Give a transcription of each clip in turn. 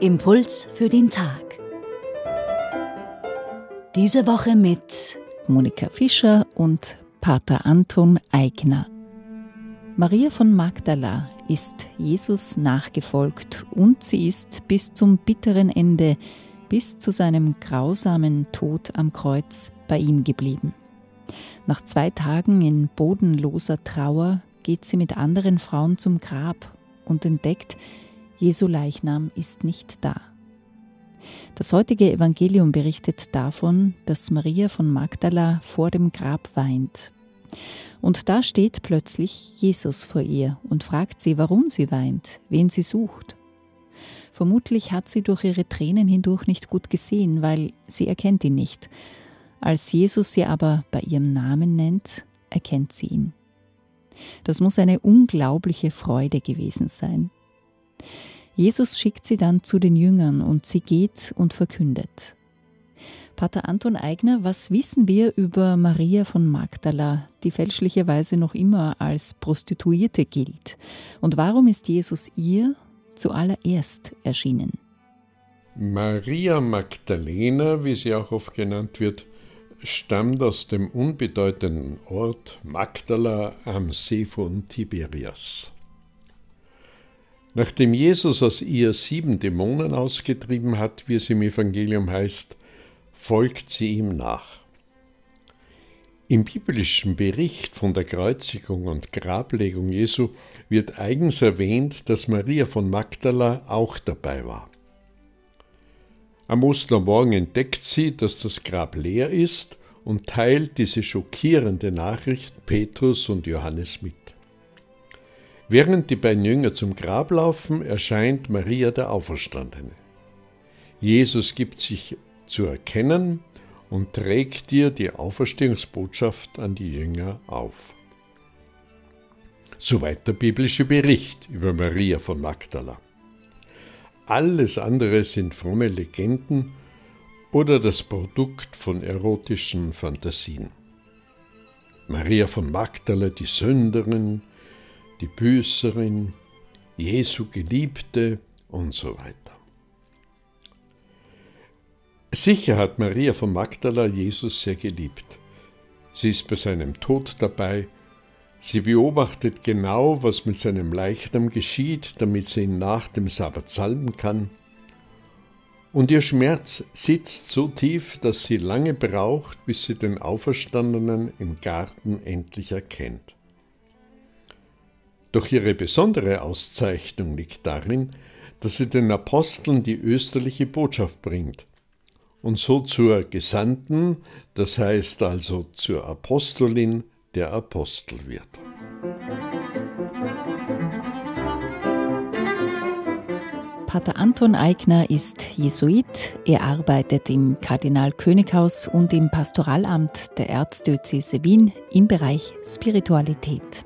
Impuls für den Tag. Diese Woche mit Monika Fischer und Pater Anton Eigner. Maria von Magdala ist Jesus nachgefolgt und sie ist bis zum bitteren Ende, bis zu seinem grausamen Tod am Kreuz bei ihm geblieben. Nach zwei Tagen in bodenloser Trauer geht sie mit anderen Frauen zum Grab und entdeckt, Jesu Leichnam ist nicht da. Das heutige Evangelium berichtet davon, dass Maria von Magdala vor dem Grab weint. Und da steht plötzlich Jesus vor ihr und fragt sie, warum sie weint, wen sie sucht. Vermutlich hat sie durch ihre Tränen hindurch nicht gut gesehen, weil sie erkennt ihn nicht. Als Jesus sie aber bei ihrem Namen nennt, erkennt sie ihn. Das muss eine unglaubliche Freude gewesen sein. Jesus schickt sie dann zu den Jüngern und sie geht und verkündet. Pater Anton Eigner, was wissen wir über Maria von Magdala, die fälschlicherweise noch immer als Prostituierte gilt? Und warum ist Jesus ihr zuallererst erschienen? Maria Magdalena, wie sie auch oft genannt wird, stammt aus dem unbedeutenden Ort Magdala am See von Tiberias. Nachdem Jesus aus ihr sieben Dämonen ausgetrieben hat, wie es im Evangelium heißt, folgt sie ihm nach. Im biblischen Bericht von der Kreuzigung und Grablegung Jesu wird eigens erwähnt, dass Maria von Magdala auch dabei war. Am Ostermorgen entdeckt sie, dass das Grab leer ist und teilt diese schockierende Nachricht Petrus und Johannes mit. Während die beiden Jünger zum Grab laufen, erscheint Maria der Auferstandene. Jesus gibt sich zu erkennen und trägt ihr die Auferstehungsbotschaft an die Jünger auf. Soweit der biblische Bericht über Maria von Magdala. Alles andere sind fromme Legenden oder das Produkt von erotischen Fantasien. Maria von Magdala, die Sünderin, die Büßerin, Jesu Geliebte und so weiter. Sicher hat Maria von Magdala Jesus sehr geliebt. Sie ist bei seinem Tod dabei. Sie beobachtet genau, was mit seinem Leichnam geschieht, damit sie ihn nach dem Sabbat salben kann. Und ihr Schmerz sitzt so tief, dass sie lange braucht, bis sie den Auferstandenen im Garten endlich erkennt. Doch ihre besondere Auszeichnung liegt darin, dass sie den Aposteln die österliche Botschaft bringt und so zur Gesandten, das heißt also zur Apostolin der Apostel wird. Pater Anton Eigner ist Jesuit. Er arbeitet im Kardinal-Könighaus und im Pastoralamt der Erzdiözese Wien im Bereich Spiritualität.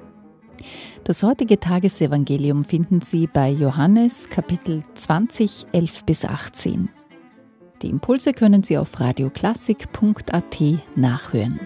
Das heutige Tagesevangelium finden Sie bei Johannes Kapitel 20, 11 bis 18. Die Impulse können Sie auf radioklassik.at nachhören.